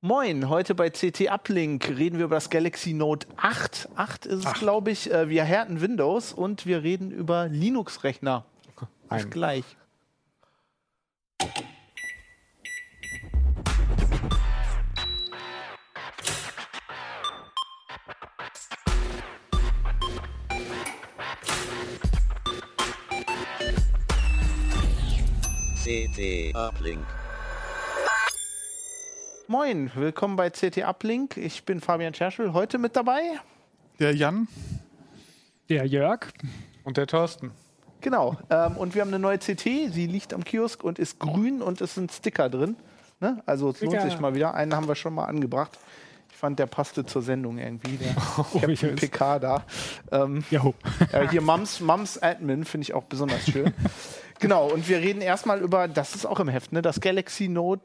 Moin, heute bei CT Uplink reden wir über das Galaxy Note 8. 8 ist es, glaube ich. Äh, wir härten Windows und wir reden über Linux-Rechner. Bis gleich. CT Uplink. Moin, willkommen bei CT Uplink. Ich bin Fabian Scherschel, heute mit dabei. Der Jan Der Jörg. und der Thorsten. Genau. Ähm, und wir haben eine neue CT. Sie liegt am Kiosk und ist grün und es sind Sticker drin. Ne? Also es lohnt sich mal wieder. Einen haben wir schon mal angebracht. Ich fand, der passte zur Sendung irgendwie. Der ich Captain. PK da. Ähm, ja, hier Mums, Mums Admin finde ich auch besonders schön. genau, und wir reden erstmal über, das ist auch im Heft, ne? das Galaxy Note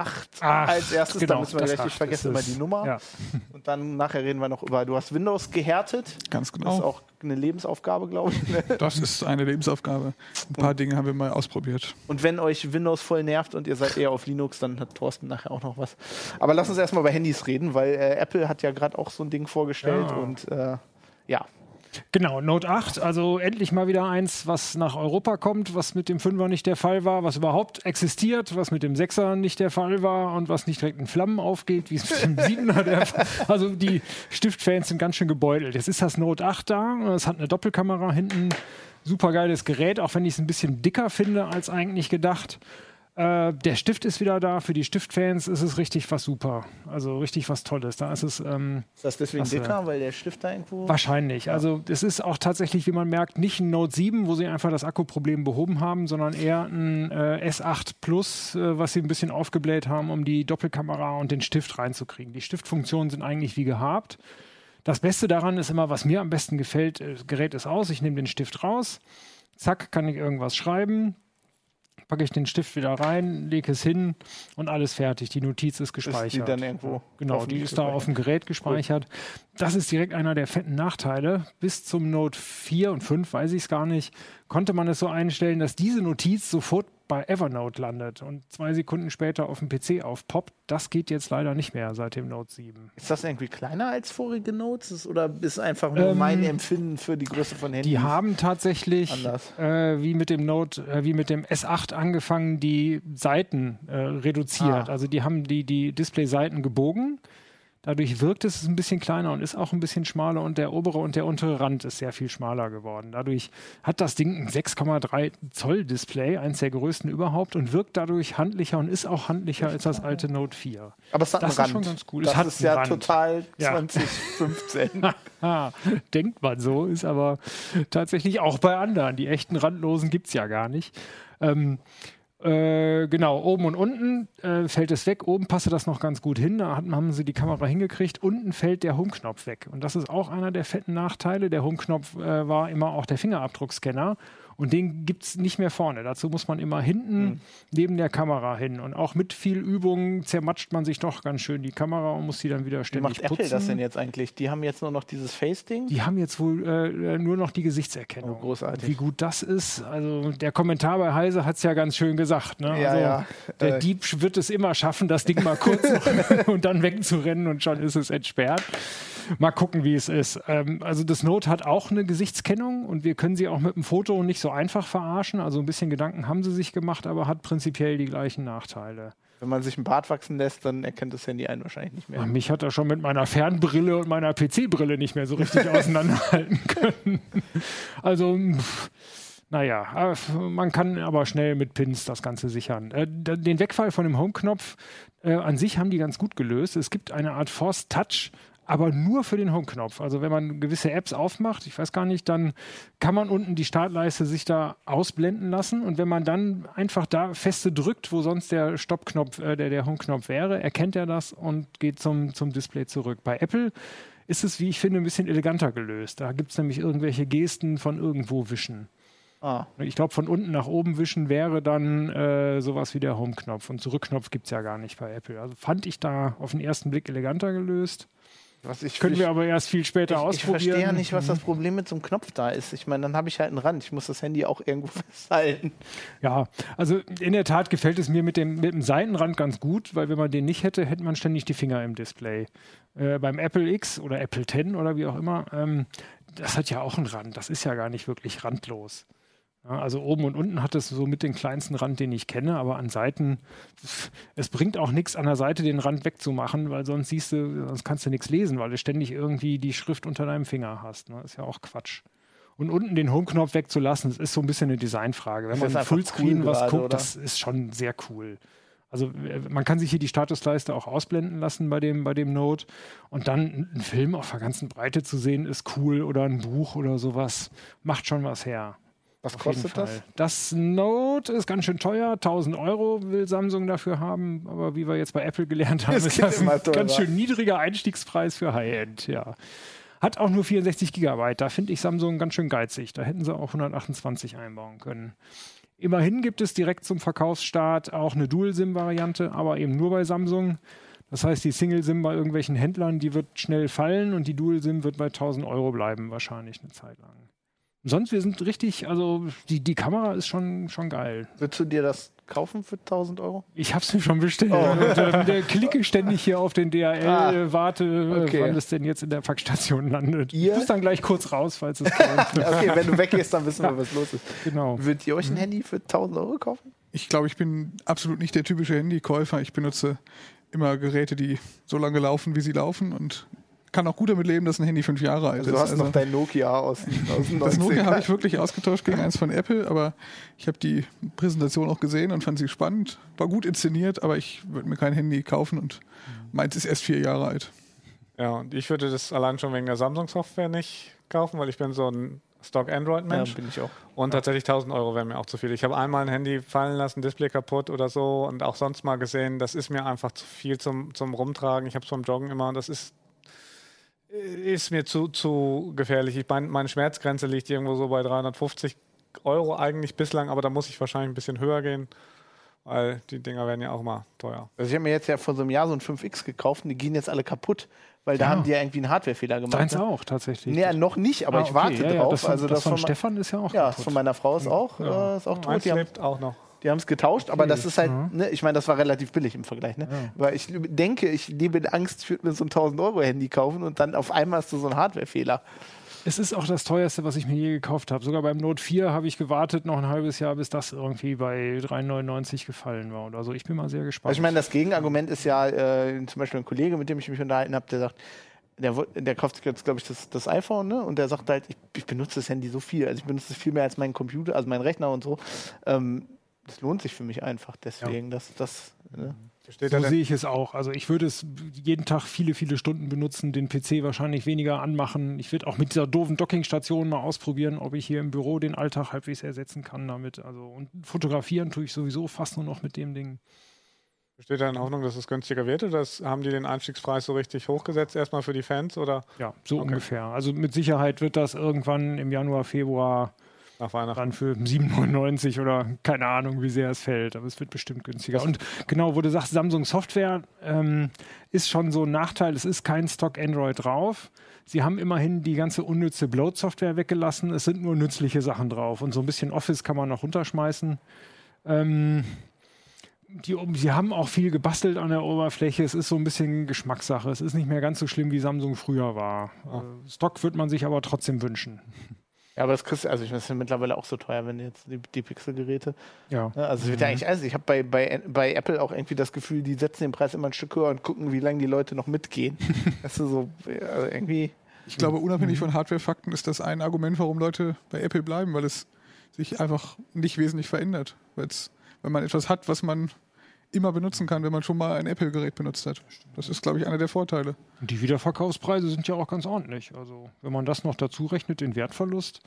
8 Ach, als erstes. da genau, müssen wir das gleich, ich vergesse ist immer die Nummer. Ja. Und dann nachher reden wir noch über, du hast Windows gehärtet. Ganz Das genau. ist auch eine Lebensaufgabe, glaube ich. Ne? Das ist eine Lebensaufgabe. Ein paar Dinge haben wir mal ausprobiert. Und wenn euch Windows voll nervt und ihr seid eher auf Linux, dann hat Thorsten nachher auch noch was. Aber lass uns erstmal über Handys reden, weil äh, Apple hat ja gerade auch so ein Ding vorgestellt Ja. und äh, ja. Genau, Note 8, also endlich mal wieder eins, was nach Europa kommt, was mit dem 5er nicht der Fall war, was überhaupt existiert, was mit dem 6er nicht der Fall war und was nicht direkt in Flammen aufgeht, wie es mit dem 7er der Fall Also die Stiftfans sind ganz schön gebeutelt. Jetzt ist das Note 8 da, es hat eine Doppelkamera hinten, super geiles Gerät, auch wenn ich es ein bisschen dicker finde als eigentlich gedacht. Äh, der Stift ist wieder da, für die Stiftfans ist es richtig was super, also richtig was Tolles. Da ist es... Ähm, Ist das deswegen Klasse. dicker, weil der Stift da irgendwo. Wahrscheinlich. Also es ist auch tatsächlich, wie man merkt, nicht ein Note 7, wo sie einfach das Akkuproblem behoben haben, sondern eher ein äh, S8 Plus, äh, was sie ein bisschen aufgebläht haben, um die Doppelkamera und den Stift reinzukriegen. Die Stiftfunktionen sind eigentlich wie gehabt. Das Beste daran ist immer, was mir am besten gefällt, äh, das Gerät ist aus, ich nehme den Stift raus, zack, kann ich irgendwas schreiben, packe ich den Stift wieder rein, lege es hin und alles fertig. Die Notiz ist ist gespeichert. die dann irgendwo. Genau, die ist da auf dem Gerät gespeichert. Das ist direkt einer der fetten Nachteile. Bis zum Note 4 und 5, weiß ich es gar nicht, konnte man es so einstellen, dass diese Notiz sofort bei Evernote landet und zwei Sekunden später auf dem PC aufpoppt. Das geht jetzt leider nicht mehr seit dem Note 7. Ist das irgendwie kleiner als vorige Notes? Oder ist einfach nur Ähm, mein Empfinden für die Größe von Handys? Die haben tatsächlich, äh, wie mit dem Note, äh, wie mit dem S8 angefangen, die Seiten äh, reduziert. Ah. Also die haben die, die Display-Seiten gebogen. Dadurch wirkt es ein bisschen kleiner und ist auch ein bisschen schmaler und der obere und der untere Rand ist sehr viel schmaler geworden. Dadurch hat das Ding ein 6,3 Zoll Display, eins der größten überhaupt und wirkt dadurch handlicher und ist auch handlicher als das alte Note 4. Aber es hat das ist einen Rand. schon ganz cool. Es Das ist ja Rand. total Ja. 2015. Ah, denkt man so, ist aber tatsächlich auch bei anderen. Die echten Randlosen gibt es ja gar nicht. Ähm, äh, genau, oben und unten äh, fällt es weg. Oben passte das noch ganz gut hin. Da hatten, haben sie die Kamera hingekriegt. Unten fällt der Home-Knopf weg. Und das ist auch einer der fetten Nachteile. Der Home-Knopf äh, war immer auch der Fingerabdruckscanner. Und den gibt es nicht mehr vorne. Dazu muss man immer hinten neben der Kamera hin. Und auch mit viel Übung zermatscht man sich doch ganz schön die Kamera und muss die dann wieder Wie ständig macht Apple putzen. das denn jetzt eigentlich? Die haben jetzt nur noch dieses Face-Ding? Die haben jetzt wohl äh, nur noch die Gesichtserkennung. Oh, großartig. Wie gut das ist. Also der Kommentar bei Heise hat es ja ganz schön gesagt. Ne? Ja, also, ja. Der Äh, Dieb wird es immer schaffen, das Ding mal kurz und dann wegzurennen und schon ist es entsperrt. Mal gucken, wie es ist. Ähm, also das Note hat auch eine Gesichtskennung und wir können sie auch mit dem Foto nicht so einfach verarschen. Also ein bisschen Gedanken haben sie sich gemacht, aber hat prinzipiell die gleichen Nachteile. Wenn man sich einen Bart wachsen lässt, dann erkennt das Handy einen wahrscheinlich nicht mehr. Mich hat er schon mit meiner Fernbrille und meiner PC-Brille nicht mehr so richtig auseinanderhalten können. Also, naja, äh, man kann aber schnell mit Pins das Ganze sichern. Äh, Den Wegfall von dem Home-Knopf äh, an sich haben die ganz gut gelöst. Es gibt eine Art Force Touch. Aber nur für den Home-Knopf. Also wenn man gewisse Apps aufmacht, ich weiß gar nicht, dann kann man unten die Startleiste sich da ausblenden lassen. Und wenn man dann einfach da feste drückt, wo sonst der Stoppknopf, äh, der, der Home-Knopf wäre, erkennt er das und geht zum, zum Display zurück. Bei Apple ist es, wie ich finde, ein bisschen eleganter gelöst. Da gibt es nämlich irgendwelche Gesten von irgendwo wischen. Ah, Ich glaube, von unten nach oben wischen wäre dann äh, sowas wie der Home-Knopf. Und Zurückknopf gibt es ja gar nicht bei Apple. Also fand ich da auf den ersten Blick eleganter gelöst. Was ich, Können ich, wir aber erst viel später ich, ich ausprobieren. verstehe ja nicht, was das Problem mit so einem Knopf da ist. Ich meine, dann habe ich halt einen Rand. Ich muss das Handy auch irgendwo festhalten. Ja, also in der Tat gefällt es mir mit dem, mit dem Seitenrand ganz gut, weil wenn man den nicht hätte, hätte man ständig die Finger im Display. Äh, beim Apple X oder Apple 10 oder wie auch immer, ähm, das hat ja auch einen Rand. Das ist ja gar nicht wirklich randlos. Also oben und unten hat es so mit den kleinsten Rand, den ich kenne, aber an Seiten, es bringt auch nichts an der Seite den Rand wegzumachen, weil sonst siehst du, sonst kannst du nichts lesen, weil du ständig irgendwie die Schrift unter deinem Finger hast. Ne? Ist ja auch Quatsch. Und unten den Home-Knopf wegzulassen, das ist so ein bisschen eine Designfrage. Wenn Das man Fullscreen cool was gerade, guckt, oder? das ist schon sehr cool. Also äh, man kann sich hier die Statusleiste auch ausblenden lassen bei dem, bei dem Note. Und dann einen Film auf der ganzen Breite zu sehen, ist cool. Oder ein Buch oder sowas. Macht schon was her. Was Auf kostet das? Das Note ist ganz schön teuer. 1000 Euro will Samsung dafür haben. Aber wie wir jetzt bei Apple gelernt haben, Es ist das ein teurer. ganz schön niedriger Einstiegspreis für High-End. Ja. Hat auch nur 64 Gigabyte. Da finde ich Samsung ganz schön geizig. Da hätten sie auch 128 einbauen können. Immerhin gibt es direkt zum Verkaufsstart auch eine Dual-SIM-Variante, aber eben nur bei Samsung. Das heißt, die Single-SIM bei irgendwelchen Händlern, die wird schnell fallen und die Dual-SIM wird bei 1000 Euro bleiben, wahrscheinlich eine Zeit lang. Sonst, wir sind richtig, also die, die Kamera ist schon, schon geil. Würdest du dir das kaufen für 1000 Euro? Ich habe es mir schon bestellt. Oh. Und, ähm, der klicke ständig hier auf den DHL, Ah, äh, warte, äh, okay. wann es denn jetzt in der Packstation landet. Ihr? Ich muss dann gleich kurz raus, falls es kommt. Okay, wenn du weggehst, dann wissen wir, was los ist. genau. Würdet ihr euch ein Handy für 1000 Euro kaufen? Ich glaube, ich bin absolut nicht der typische Handykäufer. Ich benutze immer Geräte, die so lange laufen, wie sie laufen und kann auch gut damit leben, dass ein Handy fünf Jahre alt Also ist. du hast Also noch dein Nokia aus, aus den das Nokia 90ern. habe ich wirklich ausgetauscht gegen eins von Apple, aber ich habe die Präsentation auch gesehen und fand sie spannend. War gut inszeniert, aber ich würde mir kein Handy kaufen und meins ist erst vier Jahre alt. Ja, und ich würde das allein schon wegen der Samsung-Software nicht kaufen, weil ich bin so ein Stock-Android-Mensch. Ja, bin ich auch. Und tatsächlich 1000 Euro wären mir auch zu viel. Ich habe einmal ein Handy fallen lassen, Display kaputt oder so und auch sonst mal gesehen, das ist mir einfach zu viel zum, zum Rumtragen. Ich habe es beim Joggen immer und das ist, ist mir zu, zu gefährlich. Ich mein, meine Schmerzgrenze liegt irgendwo so bei 350 Euro eigentlich bislang, aber da muss ich wahrscheinlich ein bisschen höher gehen, weil die Dinger werden ja auch mal teuer. Also ich habe mir jetzt ja vor so einem Jahr so ein 5X gekauft und die gehen jetzt alle kaputt, weil da Ja. haben die ja irgendwie einen Hardwarefehler gemacht. Deins ne? auch, tatsächlich. Nee, noch nicht, aber Ah, ich okay. warte ja, ja, drauf. Das von, also das von von, Stefan ist ja auch ja, kaputt. von meiner Frau ist auch, äh, ist auch tot. Meins lebt auch noch. Die haben es getauscht, aber das ist halt, Mhm. ne, ich meine, das war relativ billig im Vergleich. Ne? Weil ich denke, ich lebe in Angst, ich würde mir so ein 1000-Euro-Handy kaufen und dann auf einmal hast du so einen Hardwarefehler. Es ist auch das teuerste, was ich mir je gekauft habe. Sogar beim Note 4 habe ich gewartet noch ein halbes Jahr, bis das irgendwie bei 3,99 gefallen war oder so. Ich bin mal sehr gespannt. Also ich meine, das Gegenargument ist ja äh, zum Beispiel ein Kollege, mit dem ich mich unterhalten habe, der sagt, der, der kauft sich jetzt, glaube ich, das, das iPhone, ne? Und der sagt halt, ich, ich benutze das Handy so viel. Also ich benutze es viel mehr als meinen Computer, also meinen Rechner und so. Ähm, das lohnt sich für mich einfach. Deswegen, das, das, ne? Steht so sehe ich es auch. Also ich würde es jeden Tag viele, viele Stunden benutzen, den PC wahrscheinlich weniger anmachen. Ich würde auch mit dieser doofen Dockingstation mal ausprobieren, ob ich hier im Büro den Alltag halbwegs ersetzen kann damit. Also und fotografieren tue ich sowieso fast nur noch mit dem Ding. steht da in Hoffnung, dass es günstiger wird oder das, haben die den Einstiegspreis so richtig hochgesetzt erstmal für die Fans oder Ja, so Okay. ungefähr. Also mit Sicherheit wird das irgendwann im Januar, Februar nach Weihnachten? dann für 7,99 oder keine Ahnung, wie sehr es fällt, aber es wird bestimmt günstiger. Und genau, wo du sagst, Samsung Software ähm, ist schon so ein Nachteil, es ist kein Stock Android drauf. Sie haben immerhin die ganze unnütze Bloat-Software weggelassen. Es sind nur nützliche Sachen drauf und so ein bisschen Office kann man noch runterschmeißen. Ähm, die, sie haben auch viel gebastelt an der Oberfläche. Es ist so ein bisschen Geschmackssache. Es ist nicht mehr ganz so schlimm, wie Samsung früher war. Äh, Stock wird man sich aber trotzdem wünschen. Ja, aber das kriegst also ich meine, das ist ja mittlerweile auch so teuer, wenn jetzt die, die Pixel-Geräte. Ja. Ne? Also es wird ja eigentlich, also ich habe bei, bei, bei Apple auch irgendwie das Gefühl, die setzen den Preis immer ein Stück höher und gucken, wie lange die Leute noch mitgehen. das ist so, also irgendwie. Ich glaube, unabhängig von Hardware-Fakten ist das ein Argument, warum Leute bei Apple bleiben, weil es sich einfach nicht wesentlich verändert. Weil's, wenn man etwas hat, was man immer benutzen kann, wenn man schon mal ein Apple-Gerät benutzt hat. Das ist, glaube ich, einer der Vorteile. Die Wiederverkaufspreise sind ja auch ganz ordentlich. Also, wenn man das noch dazu rechnet, den Wertverlust,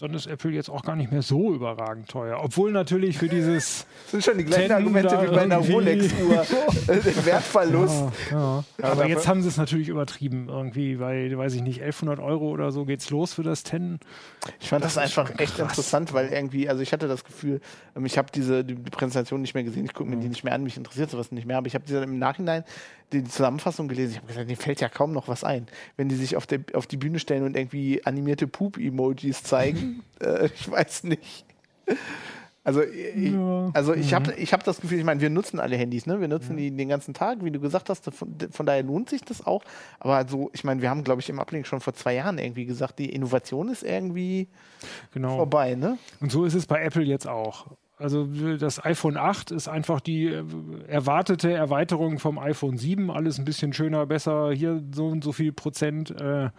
dann ist Apple jetzt auch gar nicht mehr so überragend teuer. Obwohl natürlich für dieses. Das sind schon die gleichen Ten Argumente wie bei einer. Rolex-Uhr. Äh, Wertverlust. Ja, ja. Ja, Aber jetzt haben sie es natürlich übertrieben. Irgendwie, weil, weiß ich nicht, 1100 Euro oder so geht's los für das 10. Ich fand das, Das einfach echt krass. interessant, weil irgendwie, also ich hatte das Gefühl, ähm, ich habe diese die, Präsentation nicht mehr gesehen, ich gucke mir Mhm. die nicht mehr an, mich interessiert sowas nicht mehr, aber ich habe diese im Nachhinein die Zusammenfassung gelesen. Ich habe gesagt, denen fällt ja kaum noch was ein. Wenn die sich auf, der, auf die Bühne stellen und irgendwie animierte Poop-Emojis zeigen, äh, ich weiß nicht. Also, ich, Ja. also ich Mhm. habe ich hab das Gefühl, ich meine, wir nutzen alle Handys, ne? Wir nutzen die den ganzen Tag, wie du gesagt hast. Von, von daher lohnt sich das auch. Aber so, ich meine, wir haben, glaube ich, im Ablink schon vor zwei Jahren irgendwie gesagt, die Innovation ist irgendwie Genau. vorbei, ne? Und so ist es bei Apple jetzt auch. Also das iPhone 8 ist einfach die äh, erwartete Erweiterung vom iPhone 7. Alles ein bisschen schöner, besser, hier so und so viel Prozent. Äh,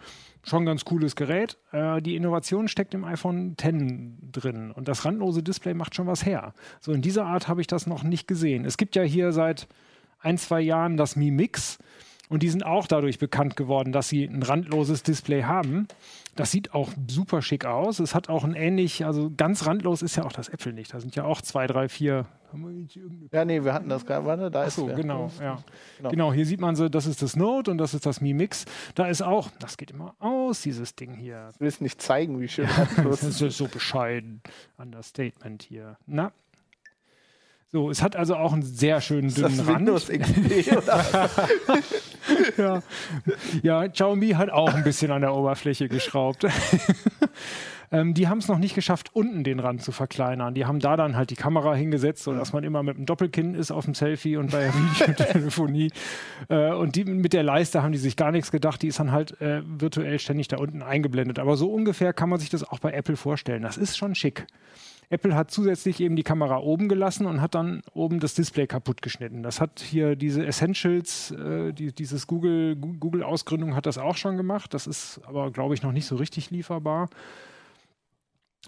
schon ganz cooles Gerät. Äh, die Innovation steckt im iPhone 10 drin. Und das randlose Display macht schon was her. So in dieser Art habe ich das noch nicht gesehen. Es gibt ja hier seit ein, zwei Jahren das Mi Mix. Und die sind auch dadurch bekannt geworden, dass sie ein randloses Display haben. Das sieht auch super schick aus. Es hat auch ein ähnlich, also ganz randlos ist ja auch das Apple nicht. Da sind ja auch zwei, drei, vier. Ja, nee, wir hatten das gerade. Warte, da Ach ist so, wer. genau, ja. Genau. Genau. hier sieht man so, das ist das Note und das ist das Mi Mix. Da ist auch, das geht immer aus, dieses Ding hier. Du willst nicht zeigen, wie schön Das das ist so bescheiden. Understatement hier. Na. So, es hat also auch einen sehr schönen ist. dünnen Das Rand. Windows XP ja. ja, Xiaomi hat auch ein bisschen an der Oberfläche geschraubt. ähm, die haben es noch nicht geschafft, unten den Rand zu verkleinern. Die haben da dann halt die Kamera hingesetzt, sodass man immer mit einem Doppelkinn ist auf dem Selfie und bei der Videotelefonie. äh, und die, mit der Leiste haben die sich gar nichts gedacht. Die ist dann halt äh, virtuell ständig da unten eingeblendet. Aber so ungefähr kann man sich das auch bei Apple vorstellen. Das ist schon schick. Apple hat zusätzlich eben die Kamera oben gelassen und hat dann oben das Display kaputt geschnitten. Das hat hier diese Essentials, äh, die, dieses Google, Google-Ausgründung hat das auch schon gemacht. Das ist aber, glaube ich, noch nicht so richtig lieferbar.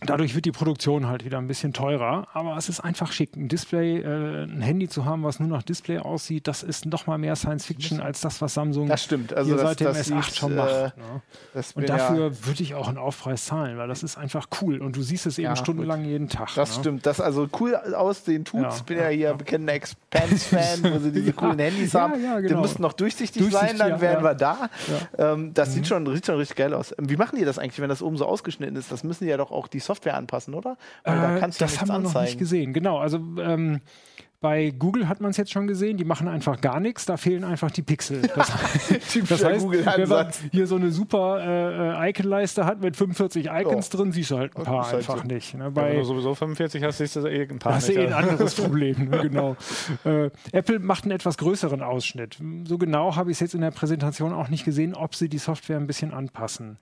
Dadurch wird die Produktion halt wieder ein bisschen teurer, aber es ist einfach schick. Ein Display, äh, ein Handy zu haben, was nur nach Display aussieht, das ist noch mal mehr Science Fiction als das, was Samsung Das stimmt. Also hier das, seit dem das S8 sieht, schon äh, macht. Ne? Das Und dafür würde ich auch einen Aufpreis zahlen, weil das ist einfach cool. Und du siehst es eben Ja, stundenlang jeden Tag. Das ne? stimmt. Das also cool aussehen tut's. Ja, Ich bin ja, ja hier ja. bekennender Expanse-Fan, wo sie diese Ja, coolen Handys ja, haben. ja, Die genau. müssten noch durchsichtig, Durchsichtig, sein, dann ja, wären ja. wir da. Ähm, das sieht, schon, sieht schon richtig geil aus. Ähm, Wie machen die das eigentlich, wenn das oben so ausgeschnitten ist? Das müssen die ja doch auch die Software anpassen, oder? Weil da Äh, kannst du ja das nichts haben wir noch nicht anzeigen. gesehen. Genau, also ähm, bei Google hat man es jetzt schon gesehen, die machen einfach gar nichts, da fehlen einfach die Pixel. Das, das heißt, wenn man hier so eine super äh, Icon-Leiste hat mit 45 Icons Ja. drin, siehst du halt ein paar ist halt einfach so. nicht. Ne? Wenn Bei, du sowieso 45 hast, siehst du eh ein paar das ist eh ein anderes Problem, ne? genau. Äh, Apple macht einen etwas größeren Ausschnitt. So genau habe ich es jetzt in der Präsentation auch nicht gesehen, ob sie die Software ein bisschen anpassen.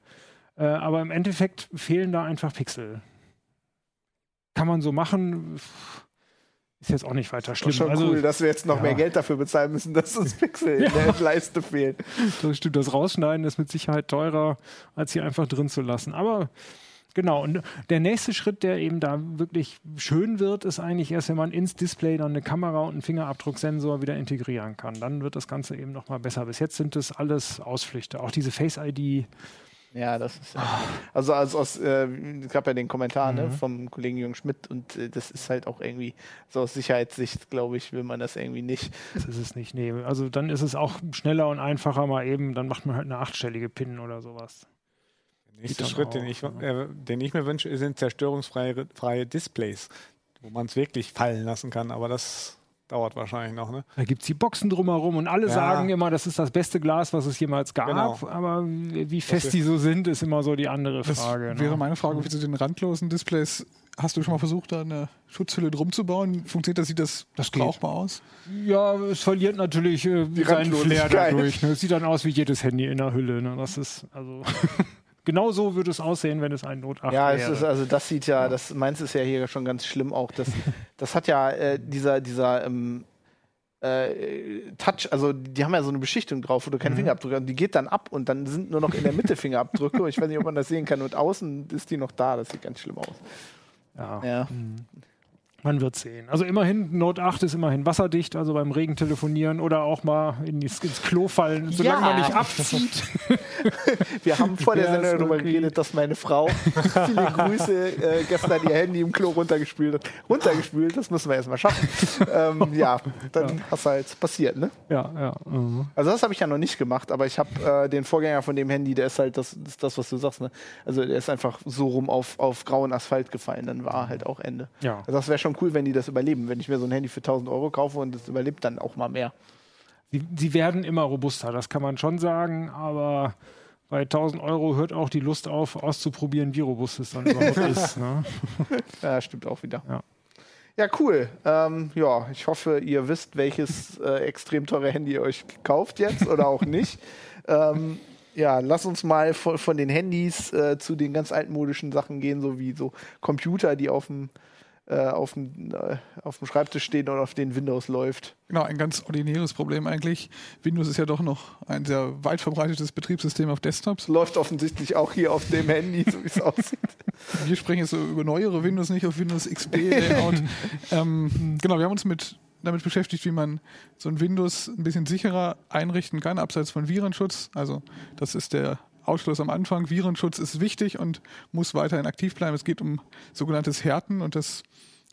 Äh, aber im Endeffekt fehlen da einfach Pixel. Kann man so machen, ist jetzt auch nicht weiter schlimm. ist schon also, cool, dass wir jetzt noch ja. mehr Geld dafür bezahlen müssen, dass uns Pixel in der Leiste fehlen. Das stimmt, das Rausschneiden ist mit Sicherheit teurer, als hier einfach drin zu lassen. Aber genau, und der nächste Schritt, der eben da wirklich schön wird, ist eigentlich erst, wenn man ins Display dann eine Kamera und einen Fingerabdrucksensor wieder integrieren kann. Dann wird das Ganze eben nochmal besser. Bis jetzt sind das alles Ausflüchte. Auch diese Face-ID. Ja, das ist ja. Also, als aus, äh, es gab ja den Kommentar Mhm. ne, vom Kollegen Jürgen Schmidt und äh, das ist halt auch irgendwie, so aus Sicherheitssicht, glaube ich, will man das irgendwie nicht. Das ist es nicht. Nee, also dann ist es auch schneller und einfacher mal eben. Dann macht man halt eine achtstellige PIN oder sowas. Der nächste Schritt, auch, den ich, ja. äh, den ich mir wünsche, sind zerstörungsfreie freie Displays, wo man es wirklich fallen lassen kann. Aber das dauert wahrscheinlich noch. Ne? Da gibt es die Boxen drumherum und alle Ja. sagen immer, das ist das beste Glas, was es jemals gab. Genau. Aber wie fest die so sind, ist immer so die andere Das Frage. wäre ne? meine Frage, wie zu den randlosen Displays. Hast du schon mal versucht, da eine Schutzhülle drum zu bauen? Funktioniert das? Sieht das, Das geht. brauchbar aus? Ja, es verliert natürlich äh, seinen Flair Randlosigkeit. dadurch. Ne? Es sieht dann aus wie jedes Handy in der Hülle. Ne? Das ist also genau so würde es aussehen, wenn es ein 8 Ja, es wäre. ist, also das sieht ja, das meins ist ja hier schon ganz schlimm auch. Das, das hat ja äh, dieser, dieser ähm, äh, Touch, also die haben ja so eine Beschichtung drauf, wo du Mhm. keinen Fingerabdruck hast. Und die geht dann ab und dann sind nur noch in der Mitte Fingerabdrücke. Und ich weiß nicht, ob man das sehen kann. Und außen ist die noch da. Das sieht ganz schlimm aus. ja. Ja. Man wird sehen. Also immerhin, Note 8 ist immerhin wasserdicht, also beim Regen telefonieren oder auch mal in die, ins Klo fallen, solange Ja. man nicht abzieht. Wir haben vor der Ja, Sendung darüber okay. geredet, dass meine Frau viele Grüße äh, gestern ihr Handy im Klo runtergespült hat. Runtergespült, das müssen wir erstmal schaffen. ähm, ja, dann hast halt passiert, ne? ja, ja. mhm. Also das habe ich ja noch nicht gemacht, aber ich habe äh, den Vorgänger von dem Handy, der ist halt das, das, ist das was du sagst, ne? Also der ist einfach so rum auf, auf grauen Asphalt gefallen, dann war halt auch Ende. Ja. Also das wäre schon cool, wenn die das überleben. Wenn ich mir so ein Handy für 1000 Euro kaufe und es überlebt dann auch mal mehr. sie, sie werden immer robuster, das kann man schon sagen, aber bei 1000 Euro hört auch die Lust auf, auszuprobieren, wie robust es dann überhaupt ist. Ne? Ja, stimmt auch wieder. Ja. Ja, cool. Ähm, ja, ich hoffe, ihr wisst, welches äh, extrem teure Handy ihr euch kauft jetzt oder auch nicht. ähm, ja, lass uns mal von, von den Handys äh, zu den ganz altmodischen Sachen gehen, so wie so Computer, die auf dem auf dem, äh, auf dem Schreibtisch stehen und auf denen Windows läuft. Genau, ein ganz ordinäres Problem eigentlich. Windows ist ja doch noch ein sehr weit verbreitetes Betriebssystem auf Desktops. Läuft offensichtlich auch hier auf dem Handy, so wie es aussieht. Wir sprechen jetzt über neuere Windows, nicht auf Windows XP Layout. ähm, genau, wir haben uns mit damit beschäftigt, wie man so ein Windows ein bisschen sicherer einrichten kann, abseits von Virenschutz. Also das ist der Ausschluss am Anfang. Virenschutz ist wichtig und muss weiterhin aktiv bleiben. Es geht um sogenanntes Härten und das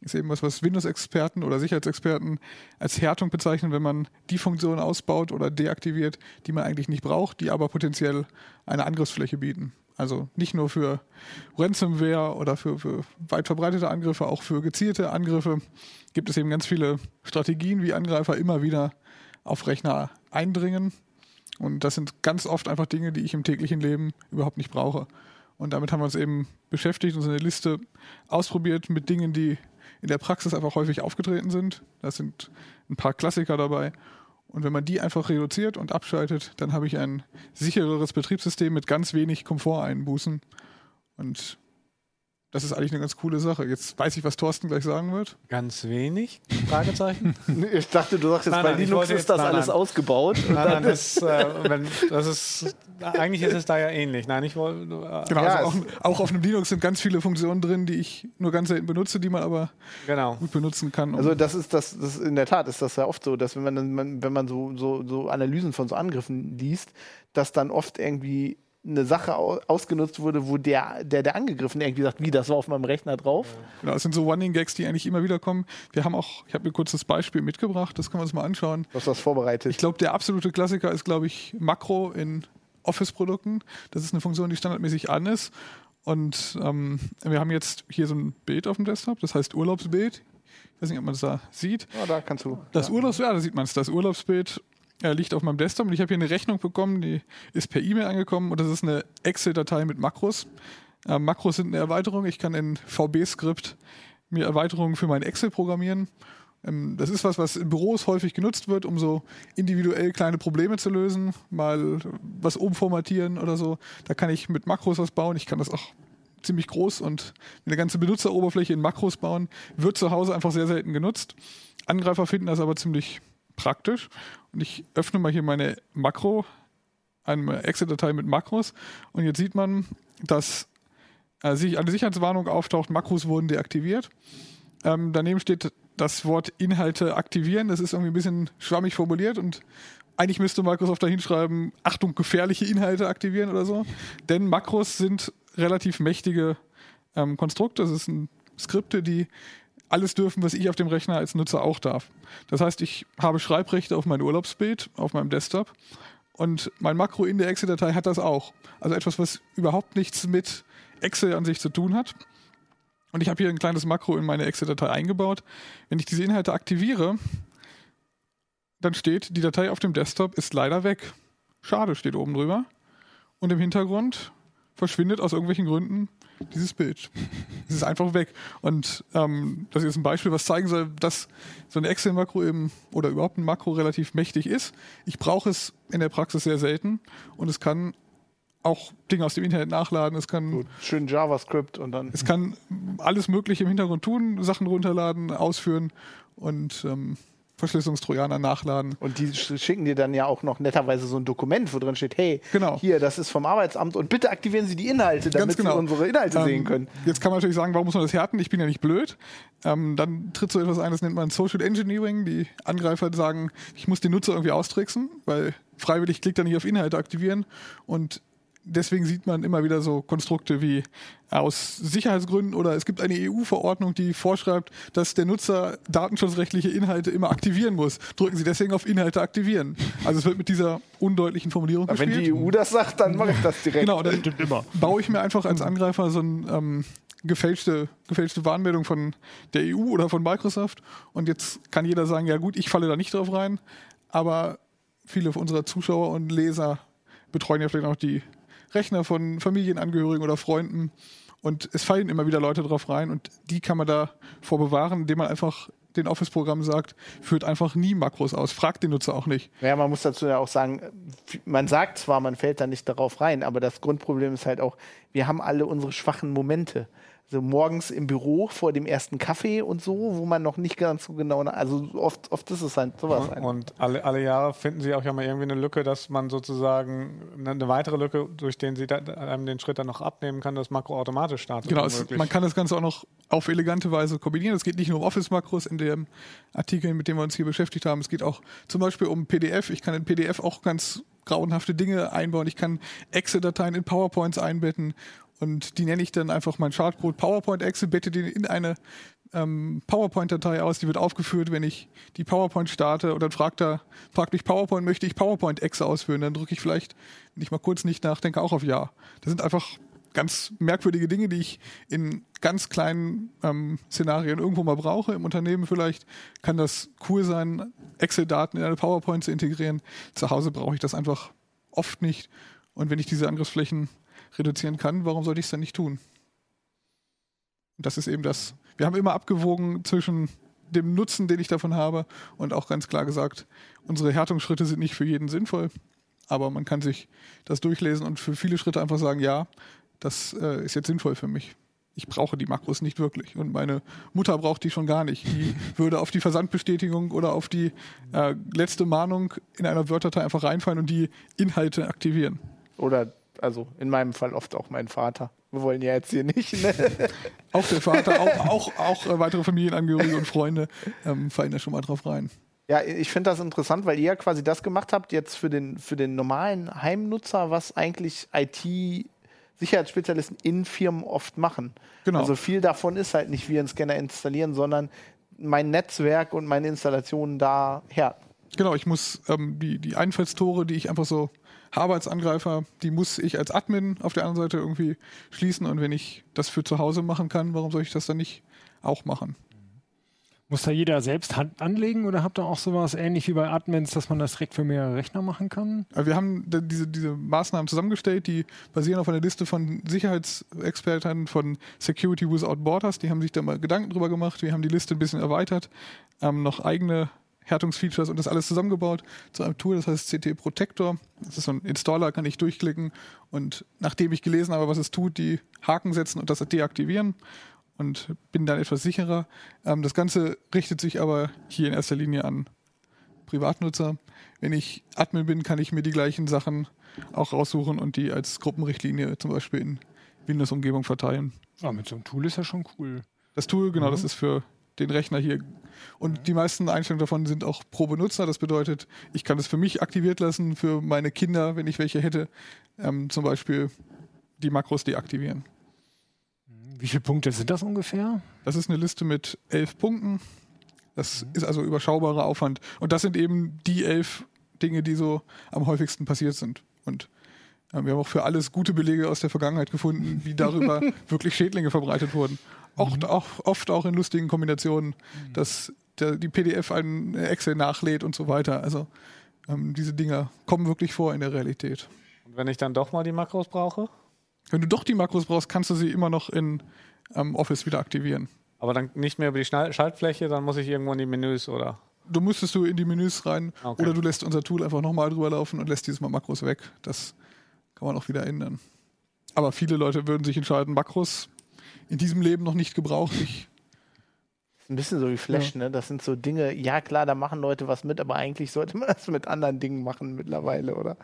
ist eben was, was Windows-Experten oder Sicherheitsexperten als Härtung bezeichnen, wenn man die Funktionen ausbaut oder deaktiviert, die man eigentlich nicht braucht, die aber potenziell eine Angriffsfläche bieten. Also nicht nur für Ransomware oder für, für weit verbreitete Angriffe, auch für gezielte Angriffe gibt es eben ganz viele Strategien, wie Angreifer immer wieder auf Rechner eindringen. Und das sind ganz oft einfach Dinge, die ich im täglichen Leben überhaupt nicht brauche. Und damit haben wir uns eben beschäftigt, und so eine Liste ausprobiert mit Dingen, die in der Praxis einfach häufig aufgetreten sind. Da sind ein paar Klassiker dabei. Und wenn man die einfach reduziert und abschaltet, dann habe ich ein sichereres Betriebssystem mit ganz wenig Komforteinbußen. Und das ist eigentlich eine ganz coole Sache. Jetzt weiß ich, was Thorsten gleich sagen wird. Ganz wenig? Fragezeichen? Ich dachte, du sagst jetzt, Nein, bei nein, Linux ist jetzt- das nein, alles nein. ausgebaut. Nein, das, äh, wenn, das ist, eigentlich ist es da ja ähnlich. Nein, ich wollte, äh, Genau, Ja, also auch, auch auf einem Linux sind ganz viele Funktionen drin, die ich nur ganz selten benutze, die man aber genau. gut benutzen kann. um- Also das ist das, das ist in der Tat ist das ja oft so, dass wenn man, wenn man so, so, so Analysen von so Angriffen liest, dass dann oft irgendwie eine Sache au ausgenutzt wurde, wo der, der, der angegriffen irgendwie sagt, wie, das war auf meinem Rechner drauf. Genau, es sind so Running Gags, die eigentlich immer wieder kommen. Wir haben auch, ich habe mir kurz das Beispiel mitgebracht, das können wir uns mal anschauen. Du hast das vorbereitet. Ich glaube, der absolute Klassiker ist, glaube ich, Makro in Office-Produkten. Das ist eine Funktion, die standardmäßig an ist. Und ähm, wir haben jetzt hier so ein Bild auf dem Desktop, das heißt Urlaubsbild. Ich weiß nicht, ob man das da sieht. ja, da kannst du. Das Urlaubs, ja, da sieht man es. Das Urlaubsbild äh, liegt auf meinem Desktop und ich habe hier eine Rechnung bekommen, die ist per E-Mail angekommen und das ist eine Excel-Datei mit Makros. Äh, Makros sind eine Erweiterung. Ich kann in VB-Skript mir Erweiterungen für mein Excel programmieren. Ähm, das ist was, was in Büros häufig genutzt wird, um so individuell kleine Probleme zu lösen, mal was umformatieren oder so. Da kann ich mit Makros was bauen. Ich kann das auch ziemlich groß und eine ganze Benutzeroberfläche in Makros bauen. Wird zu Hause einfach sehr selten genutzt. Angreifer finden das aber ziemlich praktisch. Und ich öffne mal hier meine Makro, eine Excel-Datei mit Makros. Und jetzt sieht man, dass äh, sich eine Sicherheitswarnung auftaucht, Makros wurden deaktiviert. Ähm, daneben steht das Wort Inhalte aktivieren. Das ist irgendwie ein bisschen schwammig formuliert und eigentlich müsste Microsoft da hinschreiben, Achtung, gefährliche Inhalte aktivieren oder so. Denn Makros sind relativ mächtige ähm, Konstrukte. Das sind Skripte, die alles dürfen, was ich auf dem Rechner als Nutzer auch darf. Das heißt, ich habe Schreibrechte auf mein Urlaubsbild, auf meinem Desktop und mein Makro in der Excel-Datei hat das auch. Also etwas, was überhaupt nichts mit Excel an sich zu tun hat. Und ich habe hier ein kleines Makro in meine Excel-Datei eingebaut. Wenn ich diese Inhalte aktiviere, dann steht, die Datei auf dem Desktop ist leider weg. Schade steht oben drüber. Und im Hintergrund verschwindet aus irgendwelchen Gründen dieses Bild. Es ist einfach weg. Und ähm, das ist jetzt ein Beispiel, was zeigen soll, dass so ein Excel-Makro eben oder überhaupt ein Makro relativ mächtig ist. Ich brauche es in der Praxis sehr selten und es kann auch Dinge aus dem Internet nachladen. Es kann Gut, schön JavaScript und dann. es kann alles Mögliche im Hintergrund tun, Sachen runterladen, ausführen und ähm, Verschlüsselungstrojaner nachladen. Und die sch- schicken dir dann ja auch noch netterweise so ein Dokument, wo drin steht, hey, Genau. hier, das ist vom Arbeitsamt und bitte aktivieren Sie die Inhalte, damit genau. Sie unsere Inhalte Ähm, sehen können. Jetzt kann man natürlich sagen, warum muss man das härten? Ich bin ja nicht blöd. Ähm, dann tritt so etwas ein, das nennt man Social Engineering. Die Angreifer sagen, ich muss den Nutzer irgendwie austricksen, weil freiwillig klickt er nicht auf Inhalte aktivieren und Deswegen sieht man immer wieder so Konstrukte wie aus Sicherheitsgründen oder es gibt eine EU-Verordnung, die vorschreibt, dass der Nutzer datenschutzrechtliche Inhalte immer aktivieren muss. Drücken Sie deswegen auf Inhalte aktivieren. Also es wird mit dieser undeutlichen Formulierung Aber wenn gespielt. die EU das sagt, dann mache ich das direkt. Genau, dann immer. baue ich mir einfach als Angreifer so eine ähm, gefälschte, gefälschte Warnmeldung von der EU oder von Microsoft und jetzt kann jeder sagen, ja gut, ich falle da nicht drauf rein, aber viele unserer Zuschauer und Leser betreuen ja vielleicht auch die Rechner von Familienangehörigen oder Freunden. Und es fallen immer wieder Leute drauf rein und die kann man da vorbewahren, indem man einfach den Office-Programm sagt, führt einfach nie Makros aus. Fragt den Nutzer auch nicht. Ja, man muss dazu ja auch sagen, man sagt zwar, man fällt da nicht darauf rein, aber das Grundproblem ist halt auch, wir haben alle unsere schwachen Momente so morgens im Büro vor dem ersten Kaffee und so, wo man noch nicht ganz so genau, also oft, oft ist es halt sowas. Und, und alle, alle Jahre finden sie auch ja mal irgendwie eine Lücke, dass man sozusagen eine weitere Lücke, durch den sie da, einem den Schritt dann noch abnehmen kann, das Makro automatisch startet. Genau, es, man kann das Ganze auch noch auf elegante Weise kombinieren. Es geht nicht nur um Office-Makros in dem Artikel, mit dem wir uns hier beschäftigt haben. Es geht auch zum Beispiel um PDF. Ich kann in PDF auch ganz grauenhafte Dinge einbauen. Ich kann Excel-Dateien in PowerPoints einbetten und die nenne ich dann einfach mein Chartcode PowerPoint Excel, bette den in eine ähm, PowerPoint-Datei aus, die wird aufgeführt, wenn ich die PowerPoint starte und dann fragt er, fragt mich PowerPoint, möchte ich PowerPoint Excel ausführen? Dann drücke ich vielleicht, wenn ich mal kurz nicht nachdenke, auch auf Ja. Das sind einfach ganz merkwürdige Dinge, die ich in ganz kleinen ähm, Szenarien irgendwo mal brauche. Im Unternehmen vielleicht kann das cool sein, Excel-Daten in eine PowerPoint zu integrieren. Zu Hause brauche ich das einfach oft nicht. Und wenn ich diese Angriffsflächen reduzieren kann, warum sollte ich es dann nicht tun? Und das ist eben das. Wir haben immer abgewogen zwischen dem Nutzen, den ich davon habe, und auch ganz klar gesagt, unsere Härtungsschritte sind nicht für jeden sinnvoll, aber man kann sich das durchlesen und für viele Schritte einfach sagen, ja, das äh, ist jetzt sinnvoll für mich. Ich brauche die Makros nicht wirklich. Und meine Mutter braucht die schon gar nicht. Die würde auf die Versandbestätigung oder auf die äh, letzte Mahnung in einer Wörterdatei einfach reinfallen und die Inhalte aktivieren. Oder also in meinem Fall oft auch mein Vater. Wir wollen ja jetzt hier nicht. Ne? auch der Vater, auch, auch, auch äh, weitere Familienangehörige und Freunde ähm, fallen da schon mal drauf rein. Ja, ich finde das interessant, weil ihr ja quasi das gemacht habt jetzt für den, für den normalen Heimnutzer, was eigentlich IT Sicherheitsspezialisten in Firmen oft machen. Genau. Also viel davon ist halt nicht wir einen Scanner installieren, sondern mein Netzwerk und meine Installationen daher. Genau, ich muss ähm, die, die Einfallstore, die ich einfach so habe als Angreifer, die muss ich als Admin auf der anderen Seite irgendwie schließen. Und wenn ich das für zu Hause machen kann, warum soll ich das dann nicht auch machen? Muss da jeder selbst Hand anlegen oder habt ihr auch sowas ähnlich wie bei Admins, dass man das direkt für mehrere Rechner machen kann? Wir haben diese, diese Maßnahmen zusammengestellt, die basieren auf einer Liste von Sicherheitsexperten von Security Without Borders. Die haben sich da mal Gedanken drüber gemacht. Wir haben die Liste ein bisschen erweitert, ähm, noch eigene Härtungsfeatures und das alles zusammengebaut zu einem Tool, das heißt CT Protector. Das ist so ein Installer, kann ich durchklicken und nachdem ich gelesen habe, was es tut, die Haken setzen und das deaktivieren und bin dann etwas sicherer. Ähm, das Ganze richtet sich aber hier in erster Linie an Privatnutzer. Wenn ich Admin bin, kann ich mir die gleichen Sachen auch raussuchen und die als Gruppenrichtlinie zum Beispiel in Windows-Umgebung verteilen. Ah, mit so einem Tool ist ja schon cool. Das Tool, genau, mhm. das ist für den Rechner hier. Und die meisten Einstellungen davon sind auch pro Benutzer. Das bedeutet, ich kann es für mich aktiviert lassen, für meine Kinder, wenn ich welche hätte, ähm, zum Beispiel die Makros deaktivieren. Wie viele Punkte sind das ungefähr? Das ist eine Liste mit elf Punkten. Das mhm. ist also überschaubarer Aufwand. Und das sind eben die elf Dinge, die so am häufigsten passiert sind. Und äh, wir haben auch für alles gute Belege aus der Vergangenheit gefunden, wie darüber wirklich Schädlinge verbreitet wurden. Auch, mhm. auch, oft auch in lustigen Kombinationen, mhm. dass der, die PDF ein Excel nachlädt und so weiter. Also ähm, diese Dinger kommen wirklich vor in der Realität. Und wenn ich dann doch mal die Makros brauche? Wenn du doch die Makros brauchst, kannst du sie immer noch in ähm, Office wieder aktivieren. Aber dann nicht mehr über die Schaltfläche, dann muss ich irgendwo in die Menüs, oder? Du müsstest du in die Menüs rein okay. oder du lässt unser Tool einfach nochmal drüber laufen und lässt dieses Mal Makros weg. Das kann man auch wieder ändern. Aber viele Leute würden sich entscheiden, Makros in diesem Leben noch nicht gebraucht. Ich ein bisschen so wie Flash, ja. ne? Das sind so Dinge, ja klar, da machen Leute was mit, aber eigentlich sollte man das mit anderen Dingen machen mittlerweile, oder?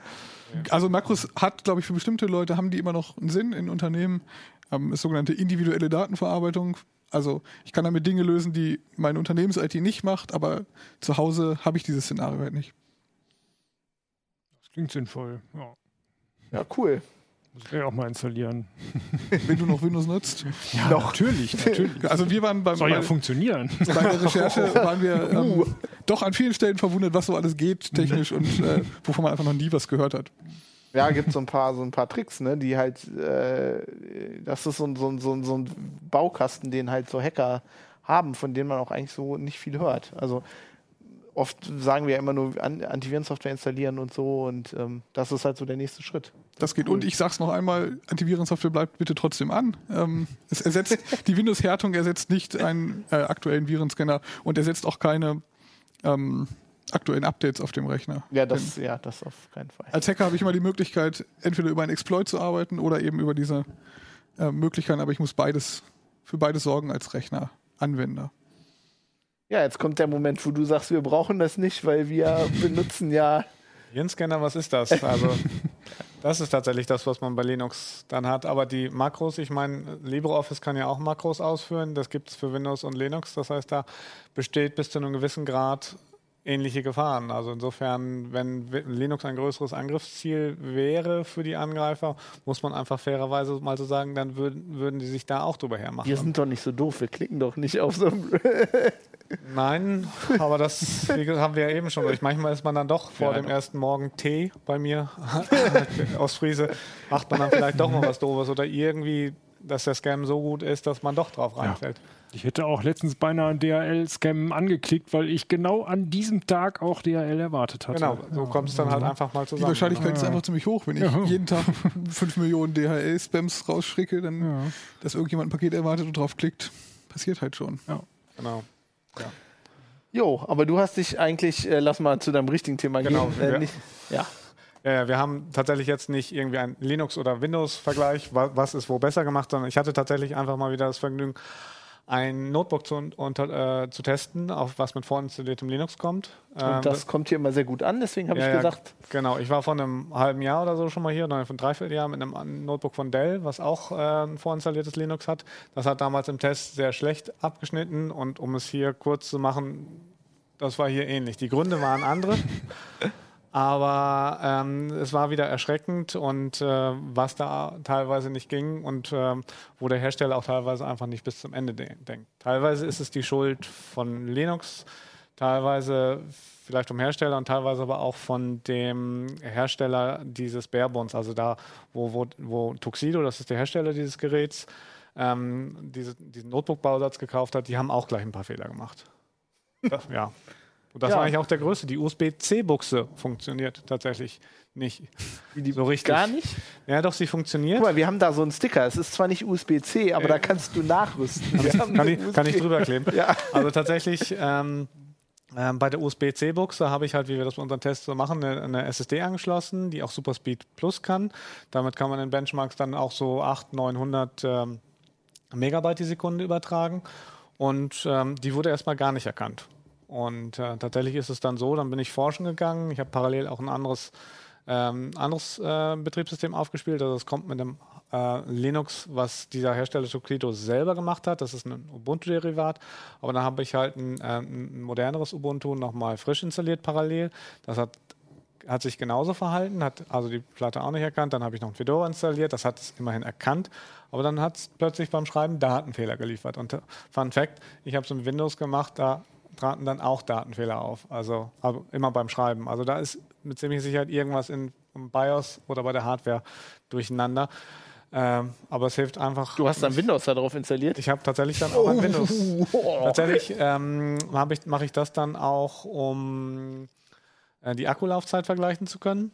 Also Makros hat, glaube ich, für bestimmte Leute haben die immer noch einen Sinn in Unternehmen. Ähm, ist sogenannte individuelle Datenverarbeitung. Also ich kann damit Dinge lösen, die meine Unternehmens-IT nicht macht, aber zu Hause habe ich dieses Szenario halt nicht. Das klingt sinnvoll, ja. Ja, cool. Muss ich auch mal installieren. Wenn du noch Windows nutzt. Ja, noch. natürlich, natürlich. Also wir waren beim Soll ja funktionieren. Bei der Recherche waren wir ähm, doch an vielen Stellen verwundert, was so alles geht technisch und äh, wovon man einfach noch nie was gehört hat. Ja, gibt so ein paar so ein paar Tricks, ne, die halt, äh, das ist so, so, so, so ein Baukasten, den halt so Hacker haben, von denen man auch eigentlich so nicht viel hört. Also oft sagen wir ja immer nur An Antivirensoftware installieren und so und ähm, das ist halt so der nächste Schritt. Das geht. Und ich sag's noch einmal, Antivirensoftware bleibt bitte trotzdem an. Ähm, es ersetzt, die Windows-Härtung ersetzt nicht einen äh, aktuellen Virenscanner und ersetzt auch keine ähm, aktuellen Updates auf dem Rechner. Ja, das, ja, das auf keinen Fall. Als Hacker habe ich immer die Möglichkeit, entweder über einen Exploit zu arbeiten oder eben über diese äh, Möglichkeiten, aber ich muss beides für beides sorgen als Rechneranwender. Ja, jetzt kommt der Moment, wo du sagst, wir brauchen das nicht, weil wir benutzen ja. Virenscanner, was ist das? Also, das ist tatsächlich das, was man bei Linux dann hat. Aber die Makros, ich meine, LibreOffice kann ja auch Makros ausführen. Das gibt es für Windows und Linux. Das heißt, da besteht bis zu einem gewissen Grad ähnliche Gefahren. Also insofern, wenn Linux ein größeres Angriffsziel wäre für die Angreifer, muss man einfach fairerweise mal so sagen, dann würden, würden die sich da auch drüber hermachen. Wir sind doch nicht so doof, wir klicken doch nicht auf so Nein, aber das haben wir ja eben schon. Durch. Manchmal ist man dann doch vor ja, dem ersten Morgen Tee bei mir aus Friese, macht man dann vielleicht doch mal was Doofes oder irgendwie, dass der Scam so gut ist, dass man doch drauf reinfällt. Ja. Ich hätte auch letztens beinahe einen DHL-Scam angeklickt, weil ich genau an diesem Tag auch DHL erwartet hatte. Genau, so kommt es dann halt einfach mal zusammen. Die Wahrscheinlichkeit ist einfach ziemlich hoch, wenn ich ja. jeden Tag 5 Millionen DHL-Spams rausschicke, dann, ja. dass irgendjemand ein Paket erwartet und draufklickt, passiert halt schon. Ja. Genau. Ja. Jo, aber du hast dich eigentlich, äh, lass mal zu deinem richtigen Thema genau. gehen. Äh, nicht, ja. Ja, wir haben tatsächlich jetzt nicht irgendwie einen Linux- oder Windows-Vergleich, was ist wo besser gemacht, sondern ich hatte tatsächlich einfach mal wieder das Vergnügen, ein Notebook zu, unter, äh, zu testen, auf was mit vorinstalliertem Linux kommt. Und ähm, das kommt hier immer sehr gut an, deswegen habe ja, ich gesagt. Genau, ich war vor einem halben Jahr oder so schon mal hier, oder von dreiviertel Jahr mit einem Notebook von Dell, was auch äh, ein vorinstalliertes Linux hat. Das hat damals im Test sehr schlecht abgeschnitten und um es hier kurz zu machen, das war hier ähnlich. Die Gründe waren andere. Aber ähm, es war wieder erschreckend und äh, was da teilweise nicht ging und äh, wo der Hersteller auch teilweise einfach nicht bis zum Ende de denkt. Teilweise ist es die Schuld von Linux, teilweise vielleicht vom Hersteller und teilweise aber auch von dem Hersteller dieses Barebones, also da, wo, wo, wo Tuxedo, das ist der Hersteller dieses Geräts, ähm, diese, diesen Notebook-Bausatz gekauft hat, die haben auch gleich ein paar Fehler gemacht. ja. Und das ja. war eigentlich auch der größte. Die USB-C-Buchse funktioniert tatsächlich nicht die so richtig. Gar nicht? Ja, doch, sie funktioniert. Guck mal, wir haben da so einen Sticker. Es ist zwar nicht USB-C, aber äh, da kannst du nachrüsten. Kann, kann, ich, kann ich drüber kleben. ja. Also tatsächlich. Ähm, ähm, bei der USB-C-Buchse habe ich halt, wie wir das bei unseren Tests so machen, eine, eine, SSD angeschlossen, die auch Superspeed Plus kann. Damit kann man in Benchmarks dann auch so 800, 900 ähm, Megabyte die Sekunde übertragen. Und ähm, die wurde erstmal gar nicht erkannt. Und äh, tatsächlich ist es dann so, dann bin ich forschen gegangen. Ich habe parallel auch ein anderes, ähm, anderes äh, Betriebssystem aufgespielt. Also es kommt mit einem äh, Linux, was dieser Hersteller Tuxedo selber gemacht hat. Das ist ein Ubuntu-Derivat. Aber dann habe ich halt ein, äh, ein moderneres Ubuntu nochmal frisch installiert parallel. Das hat hat sich genauso verhalten, hat also die Platte auch nicht erkannt. Dann habe ich noch ein Fedora installiert, das hat es immerhin erkannt. Aber dann hat es plötzlich beim Schreiben Datenfehler geliefert. Und äh, Fun Fact, ich habe es in Windows gemacht, da traten dann auch Datenfehler auf. Also, also immer beim Schreiben. Also da ist mit ziemlicher Sicherheit irgendwas in, im BIOS oder bei der Hardware durcheinander. Ähm, aber es hilft einfach. Du hast dann Windows darauf installiert? Ich habe tatsächlich dann auch ein Windows. tatsächlich ähm, ich, mache ich das dann auch, um äh, die Akkulaufzeit vergleichen zu können.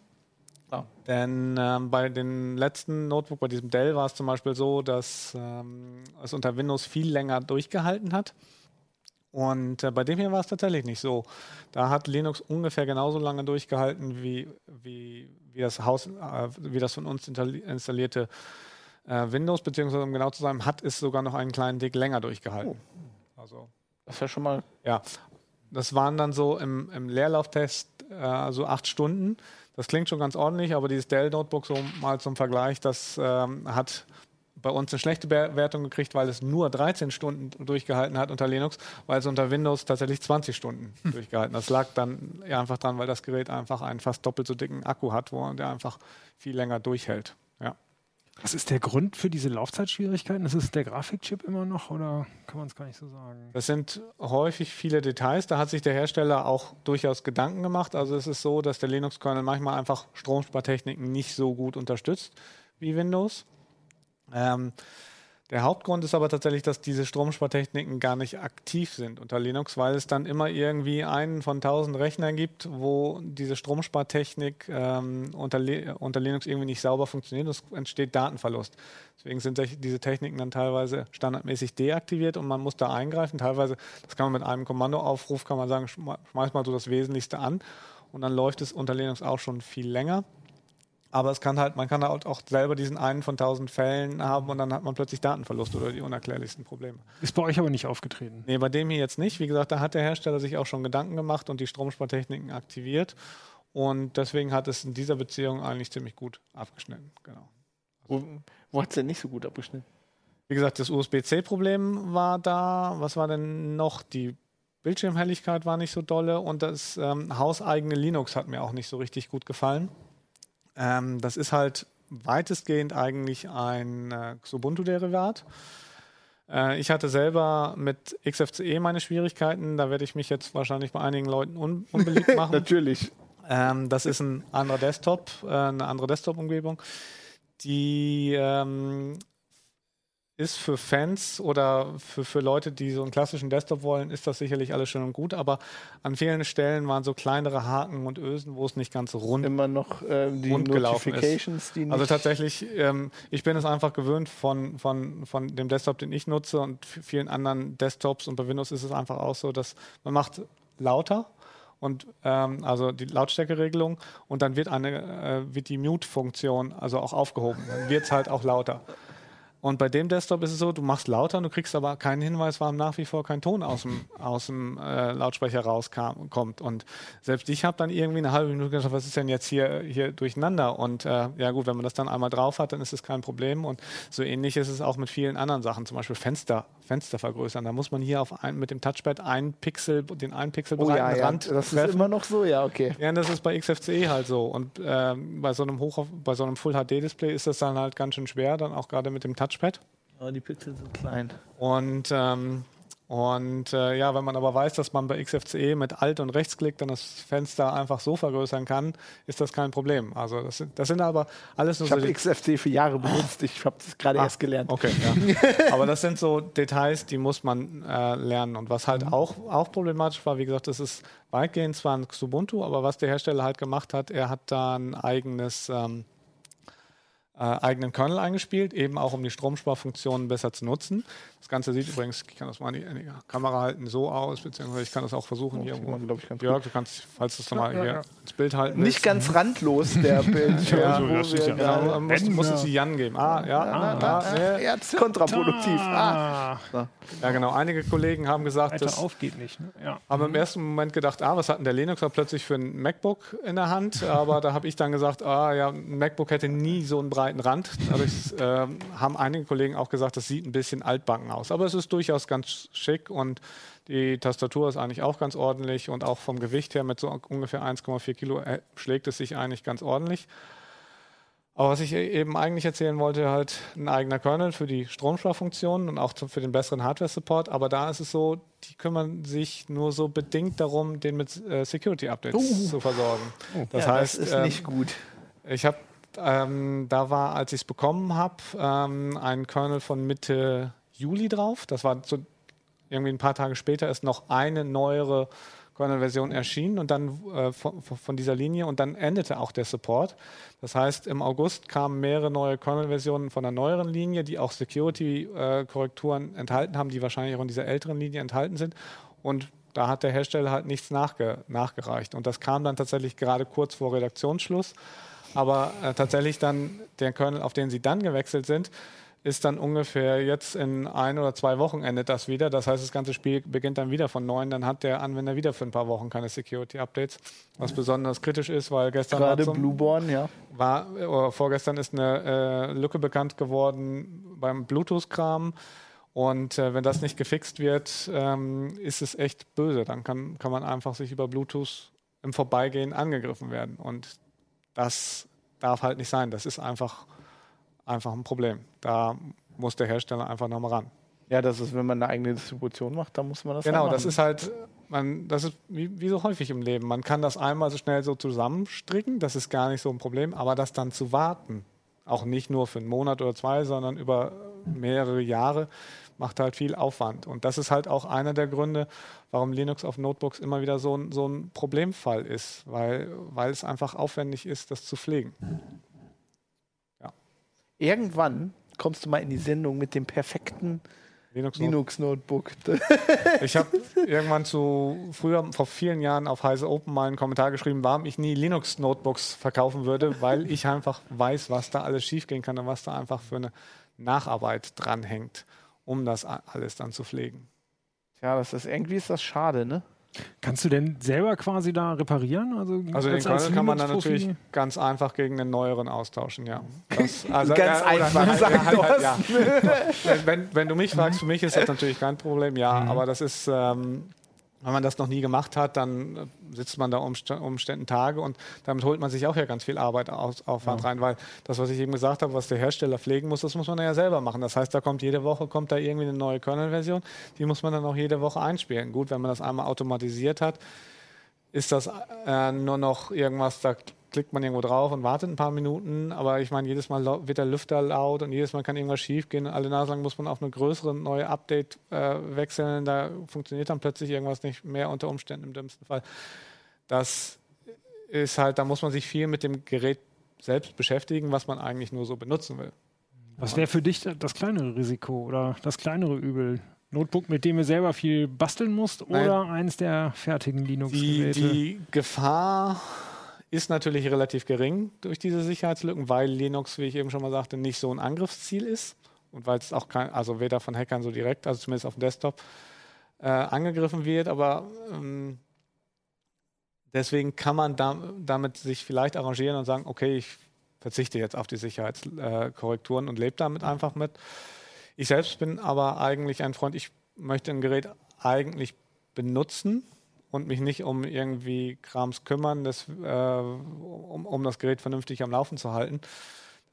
Oh. Denn ähm, bei den letzten Notebook, bei diesem Dell, war es zum Beispiel so, dass ähm, es unter Windows viel länger durchgehalten hat. Und äh, bei dem hier war es tatsächlich nicht so. Da hat Linux ungefähr genauso lange durchgehalten, wie, wie, wie das Haus, äh, wie das von uns installierte äh, Windows, beziehungsweise um genau zu sein, hat es sogar noch einen kleinen Tick länger durchgehalten. Oh. Also, das ist ja schon mal. Ja, das waren dann so im, im Leerlauftest äh, so acht Stunden. Das klingt schon ganz ordentlich, aber dieses Dell-Notebook, so mal zum Vergleich, das ähm, hat bei uns eine schlechte Bewertung gekriegt, weil es nur 13 Stunden durchgehalten hat unter Linux, weil es unter Windows tatsächlich 20 Stunden hm. durchgehalten hat. Das lag dann ja einfach dran, weil das Gerät einfach einen fast doppelt so dicken Akku hat, wo der einfach viel länger durchhält. Ja. Was ist der Grund für diese Laufzeitschwierigkeiten? Ist es der Grafikchip immer noch oder kann man es gar nicht so sagen? Das sind häufig viele Details. Da hat sich der Hersteller auch durchaus Gedanken gemacht. Also es ist so, dass der Linux-Kernel manchmal einfach Stromspartechniken nicht so gut unterstützt wie Windows. Ähm, Der Hauptgrund ist aber tatsächlich, dass diese Stromspartechniken gar nicht aktiv sind unter Linux, weil es dann immer irgendwie einen von tausend Rechnern gibt, wo diese Stromspartechnik ähm, unter, unter, Linux irgendwie nicht sauber funktioniert. Es entsteht Datenverlust. Deswegen sind diese Techniken dann teilweise standardmäßig deaktiviert und man muss da eingreifen. Teilweise, das kann man mit einem Kommandoaufruf, kann man sagen, schmeiß mal so das Wesentlichste an und dann läuft es unter Linux auch schon viel länger. Aber es kann halt, man kann halt auch selber diesen einen von tausend Fällen haben und dann hat man plötzlich Datenverlust oder die unerklärlichsten Probleme. Ist bei euch aber nicht aufgetreten? Nee, bei dem hier jetzt nicht. Wie gesagt, da hat der Hersteller sich auch schon Gedanken gemacht und die Stromspartechniken aktiviert. Und deswegen hat es in dieser Beziehung eigentlich ziemlich gut abgeschnitten. Genau. Wo, wo hat es denn nicht so gut abgeschnitten? Wie gesagt, das USB-C-Problem war da. Was war denn noch? Die Bildschirmhelligkeit war nicht so dolle und das ähm, hauseigene Linux hat mir auch nicht so richtig gut gefallen. Ähm, das ist halt weitestgehend eigentlich ein äh, Xubuntu-Derivat. Äh, ich hatte selber mit XFCE meine Schwierigkeiten. Da werde ich mich jetzt wahrscheinlich bei einigen Leuten un unbeliebt machen. Natürlich. Ähm, das ist ein anderer Desktop, äh, eine andere Desktop-Umgebung. Die ähm, ist für Fans oder für, für Leute, die so einen klassischen Desktop wollen, ist das sicherlich alles schön und gut, aber an vielen Stellen waren so kleinere Haken und Ösen, wo es nicht ganz rund immer noch äh, die rund Notifications, ist. also tatsächlich, ähm, ich bin es einfach gewöhnt von, von, von dem Desktop, den ich nutze und vielen anderen Desktops und bei Windows ist es einfach auch so, dass man macht lauter und ähm, also die Lautstärkeregelung und dann wird eine äh, wird die Mute-Funktion also auch aufgehoben. Dann wird es halt auch lauter. Und bei dem Desktop ist es so, du machst lauter, du kriegst aber keinen Hinweis, warum nach wie vor kein Ton aus dem, aus dem äh, Lautsprecher rauskommt. Und selbst ich habe dann irgendwie eine halbe Minute gedacht, was ist denn jetzt hier, hier durcheinander? Und äh, ja gut, wenn man das dann einmal drauf hat, dann ist es kein Problem. Und so ähnlich ist es auch mit vielen anderen Sachen, zum Beispiel Fenster, Fenster vergrößern. Da muss man hier auf ein, mit dem Touchpad ein Pixel, den einen Pixel oh, ja, ja. Rand Das treffen. ist immer noch so, ja, okay. Ja, das ist bei XFCE halt so. Und äh, bei so einem Hoch, bei so einem Full HD Display ist das dann halt ganz schön schwer, dann auch gerade mit dem Touchpad Touchpad. Aber die Pixel sind klein. Und, ähm, und äh, ja, wenn man aber weiß, dass man bei XFCE mit Alt- und Rechtsklick dann das Fenster einfach so vergrößern kann, ist das kein Problem. Also das sind, das sind aber alles nur ich so... Ich habe XFCE für Jahre benutzt, ich habe es gerade ah, erst gelernt. Okay, ja. aber das sind so Details, die muss man äh, lernen. Und was halt mhm. auch, auch problematisch war, wie gesagt, das ist weitgehend zwar ein Xubuntu, aber was der Hersteller halt gemacht hat, er hat da ein eigenes... Ähm, äh, eigenen Kernel eingespielt, eben auch um die Stromsparfunktionen besser zu nutzen. Das Ganze sieht übrigens, ich kann das mal in die, in die Kamera halten, so aus, beziehungsweise ich kann das auch versuchen oh, hier. Man, ich, ganz Jörg, du kannst, falls du es nochmal ja, hier ja. ins Bild halten Nicht willst. ganz randlos, der Bildschirm. ja, so, das ist ja, genau, muss, muss es die Jan geben. Ah, ja, ah, ah, ah, ja, kontraproduktiv. Ah. Ja, genau. Einige Kollegen haben gesagt, das auf geht nicht. Ne? Ja. Haben im ersten Moment gedacht, ah, was hat denn der Linux plötzlich für ein MacBook in der Hand? Aber da habe ich dann gesagt, ah, ja, ein MacBook hätte nie so einen breiten Rand. Dadurch äh, haben einige Kollegen auch gesagt, das sieht ein bisschen altbacken aus. Aber es ist durchaus ganz schick und die Tastatur ist eigentlich auch ganz ordentlich und auch vom Gewicht her mit so ungefähr 1,4 Kilo äh, schlägt es sich eigentlich ganz ordentlich. Aber was ich e-, eben eigentlich erzählen wollte, halt ein eigener Kernel für die Stromsparfunktion und auch für den besseren Hardware-Support. Aber da ist es so, die kümmern sich nur so bedingt darum, den mit äh, Security-Updates uh. zu versorgen. Oh. Das ja, heißt, das ist ähm, nicht gut. Ich habe, ähm, da war, als ich es bekommen habe, ähm, ein Kernel von Mitte Juli drauf. Das war so irgendwie ein paar Tage später ist noch eine neuere Kernel-Version erschienen und dann äh, von, von, dieser Linie und dann endete auch der Support. Das heißt, im August kamen mehrere neue Kernel-Versionen von der neueren Linie, die auch Security-Korrekturen enthalten haben, die wahrscheinlich auch in dieser älteren Linie enthalten sind. Und da hat der Hersteller halt nichts nachge nachgereicht. Und das kam dann tatsächlich gerade kurz vor Redaktionsschluss. Aber äh, tatsächlich dann der Kernel, auf den sie dann gewechselt sind, ist dann ungefähr jetzt in ein oder zwei Wochen endet das wieder. Das heißt, das ganze Spiel beginnt dann wieder von neun. Dann hat der Anwender wieder für ein paar Wochen keine Security-Updates, was besonders kritisch ist, weil gestern gerade Blueborn, ja, war oder vorgestern ist eine äh, Lücke bekannt geworden beim Bluetooth-Kram. Und äh, wenn das nicht gefixt wird, ähm, ist es echt böse. Dann kann, kann man einfach sich über Bluetooth im Vorbeigehen angegriffen werden. Und das darf halt nicht sein. Das ist einfach einfach ein Problem. Da muss der Hersteller einfach nochmal ran. Ja, das ist, wenn man eine eigene Distribution macht, dann muss man das Genau, das ist halt, man, das ist wie, wie, so häufig im Leben. Man kann das einmal so schnell so zusammenstricken, das ist gar nicht so ein Problem, aber das dann zu warten, Auch nicht nur für einen Monat oder zwei, sondern über mehrere Jahre macht halt viel Aufwand. Und das ist halt auch einer der Gründe, warum Linux auf Notebooks immer wieder so ein, so ein Problemfall ist, weil, weil es einfach aufwendig ist, das zu pflegen. Ja. Irgendwann kommst du mal in die Sendung mit dem perfekten Linux, Linux Notebook. ich habe irgendwann zu früher vor vielen Jahren auf Heise Open mal einen Kommentar geschrieben, warum ich nie Linux Notebooks verkaufen würde, weil ich einfach weiß, was da alles schiefgehen kann und was da einfach für eine Nacharbeit dranhängt, um das alles dann zu pflegen. Ja, das ist irgendwie ist das schade, ne? Kannst du denn selber quasi da reparieren? Also, also den Kernel kann man dann natürlich ganz einfach gegen einen neueren austauschen, ja. Das, also, ganz ja, einfach, sagt halt, halt, ja. wenn, wenn, du mich fragst, für mich ist das natürlich kein Problem, ja, mhm. aber das ist, ähm, wenn man das noch nie gemacht hat, dann äh, sitzt man da Umständen Tage und damit holt man sich auch ja ganz viel Arbeit Aufwand ja. rein, weil das, was ich eben gesagt habe, was der Hersteller pflegen muss, das muss man ja selber machen. Das heißt, da kommt jede Woche kommt da irgendwie eine neue Kernel-Version, die muss man dann auch jede Woche einspielen. Gut, wenn man das einmal automatisiert hat, ist das äh, nur noch irgendwas, da klickt man irgendwo drauf und wartet ein paar Minuten, aber ich meine, jedes Mal wird der Lüfter laut und jedes Mal kann irgendwas schief gehen. Alle Nase lang muss man auf eine größere neue Update äh, wechseln. Da funktioniert dann plötzlich irgendwas nicht mehr unter Umständen im dümmsten Fall. Das ist halt, da muss man sich viel mit dem Gerät selbst beschäftigen, was man eigentlich nur so benutzen will. Was wäre für dich das kleinere Risiko oder das kleinere Übel? Notebook, mit dem du selber viel basteln musst oder Nein. eins der fertigen Linux-Geräte? Die, die Gefahr ist natürlich relativ gering durch diese Sicherheitslücken, weil Linux, wie ich eben schon mal sagte, nicht so ein Angriffsziel ist und weil es auch kein, also weder von Hackern so direkt, also zumindest auf dem Desktop, äh, angegriffen wird, aber ähm, deswegen kann man da, damit sich vielleicht arrangieren und sagen, okay, ich verzichte jetzt auf die Sicherheitskorrekturen äh, und lebe damit einfach mit. Ich selbst bin aber eigentlich ein Freund, ich möchte ein Gerät eigentlich benutzen und mich nicht um irgendwie Krams kümmern, das, äh, um, um, das Gerät vernünftig am Laufen zu halten.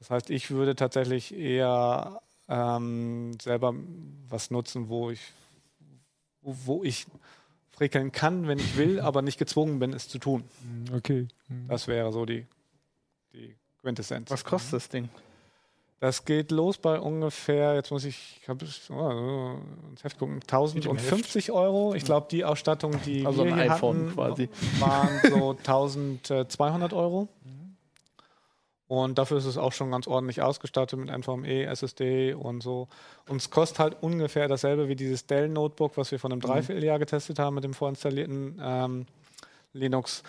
Das heißt, ich würde tatsächlich eher ähm, selber was nutzen, wo ich, wo, wo ich frickeln kann, wenn ich will, aber nicht gezwungen bin, es zu tun. Okay. Das wäre so die, die Quintessenz. Was kostet das Ding? Das geht los bei ungefähr, jetzt muss ich, ich habe oh, ins Heft gucken, 1050 Euro. Ich glaube, die Ausstattung, die also wir hier iPhone hatten, quasi. waren so 1200 Euro. Und dafür ist es auch schon ganz ordentlich ausgestattet mit NVMe, SSD und so. Und es kostet halt ungefähr dasselbe wie dieses Dell-Notebook, was wir von einem mhm. Dreivierteljahr getestet haben mit dem vorinstallierten ähm, Linux.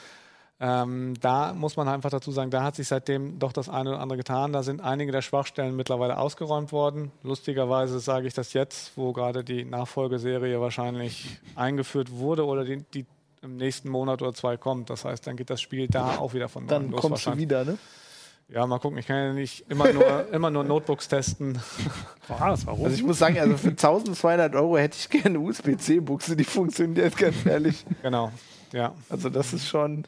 Ähm, da muss man einfach dazu sagen, da hat sich seitdem doch das eine oder andere getan. Da sind einige der Schwachstellen mittlerweile ausgeräumt worden. Lustigerweise sage ich das jetzt, wo gerade die Nachfolgeserie wahrscheinlich eingeführt wurde oder die, die im nächsten Monat oder zwei kommt. Das heißt, dann geht das Spiel da auch wieder von Dann kommst du wieder, ne? Ja, mal gucken. Ich kann ja nicht immer nur, immer nur Notebooks testen. Was? Warum? Also ich muss sagen, also für 1200 Euro hätte ich gerne eine USB-C-Buchse, die funktioniert ganz ehrlich. Genau, ja. Also das ist schon.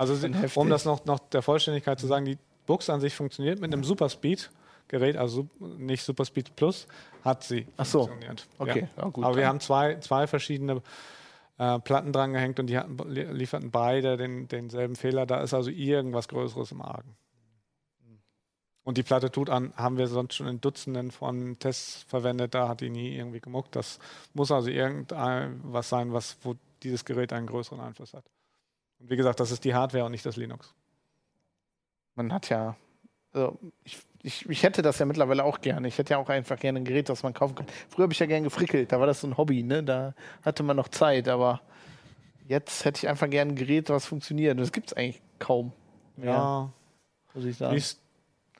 Also um das noch, noch der Vollständigkeit zu sagen, die Buchse an sich funktioniert mit einem Superspeed. Gerät, also nicht Superspeed Plus, hat sie Ach so. funktioniert. Okay, ja. Ja, gut, Aber wir haben zwei, zwei verschiedene äh, Platten dran gehängt und die hatten, lieferten beide den, denselben Fehler. Da ist also irgendwas Größeres im Argen. Und die Platte tut an, haben wir sonst schon in Dutzenden von Tests verwendet, da hat die nie irgendwie gemuckt. Das muss also irgendwas sein, was, wo dieses Gerät einen größeren Einfluss hat. Und wie gesagt, das ist die Hardware und nicht das Linux. Man hat ja, also ich, ich, ich hätte das ja mittlerweile auch gerne. Ich hätte ja auch einfach gerne ein Gerät, das man kaufen kann. Früher habe ich ja gerne gefrickelt, da war das so ein Hobby, ne? Da hatte man noch Zeit, aber jetzt hätte ich einfach gerne ein Gerät, was funktioniert. Und das gibt es eigentlich kaum. Mehr, ja. Muss ich sagen. Das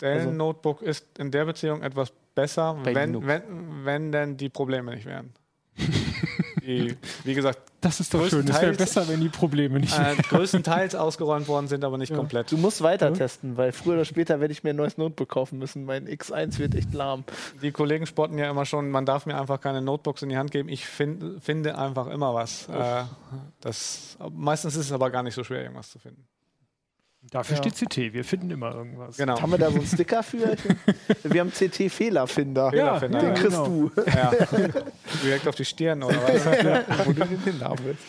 Dell-Notebook also, ist in der Beziehung etwas besser, wenn, wenn, wenn denn die Probleme nicht wären. die, wie gesagt, das ist doch schön. Es wäre besser, wenn die Probleme nicht äh, größtenteils ausgeräumt worden sind, aber nicht ja. komplett. Du musst weiter ja. testen, weil früher oder später werde ich mir ein neues Notebook kaufen müssen. Mein X1 wird echt lahm. Die Kollegen spotten ja immer schon, man darf mir einfach keine Notebooks in die Hand geben. Ich find, finde einfach immer was. Äh, das, meistens ist es aber gar nicht so schwer, irgendwas zu finden. Dafür Ja. steht CT. Wir finden immer irgendwas. Genau. Haben wir da so einen Sticker für? wir haben CT-Fehlerfinder. Ja, Fehlerfinder. Den ja, kriegst genau. du. Ja. Direkt auf die Stirn oder was? wo du den hinhaben willst.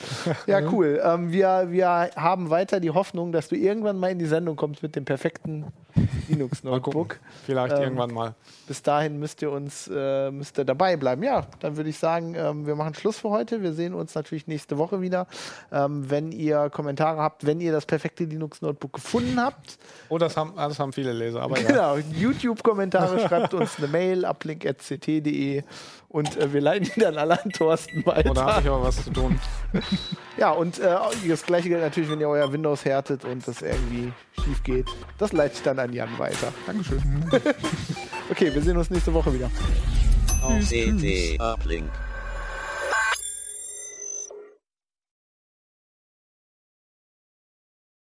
Ja, cool. Ähm, wir, wir haben weiter die Hoffnung, dass du irgendwann mal in die Sendung kommst mit dem perfekten Mal Linux-Notebook. gucken. Vielleicht Ähm, irgendwann mal. Bis dahin müsst ihr uns äh, müsst ihr dabei bleiben. Ja, dann würde ich sagen, ähm, wir machen Schluss für heute. Wir sehen uns natürlich nächste Woche wieder. Ähm, wenn ihr Kommentare habt, wenn ihr das perfekte Linux-Notebook gefunden habt, Oh, das haben, das haben viele Leser, aber ja. genau, YouTube-Kommentare, schreibt uns eine Mail, uplink.ct.de und äh, wir leiten die dann alle an Thorsten weiter. Oder habe ich aber was zu tun? Ja, und äh, das gleiche gilt natürlich, wenn ihr euer Windows härtet und das irgendwie schief geht. Das leite ich dann an Jan weiter. Dankeschön. Okay, wir sehen uns nächste Woche wieder. CT Uplink.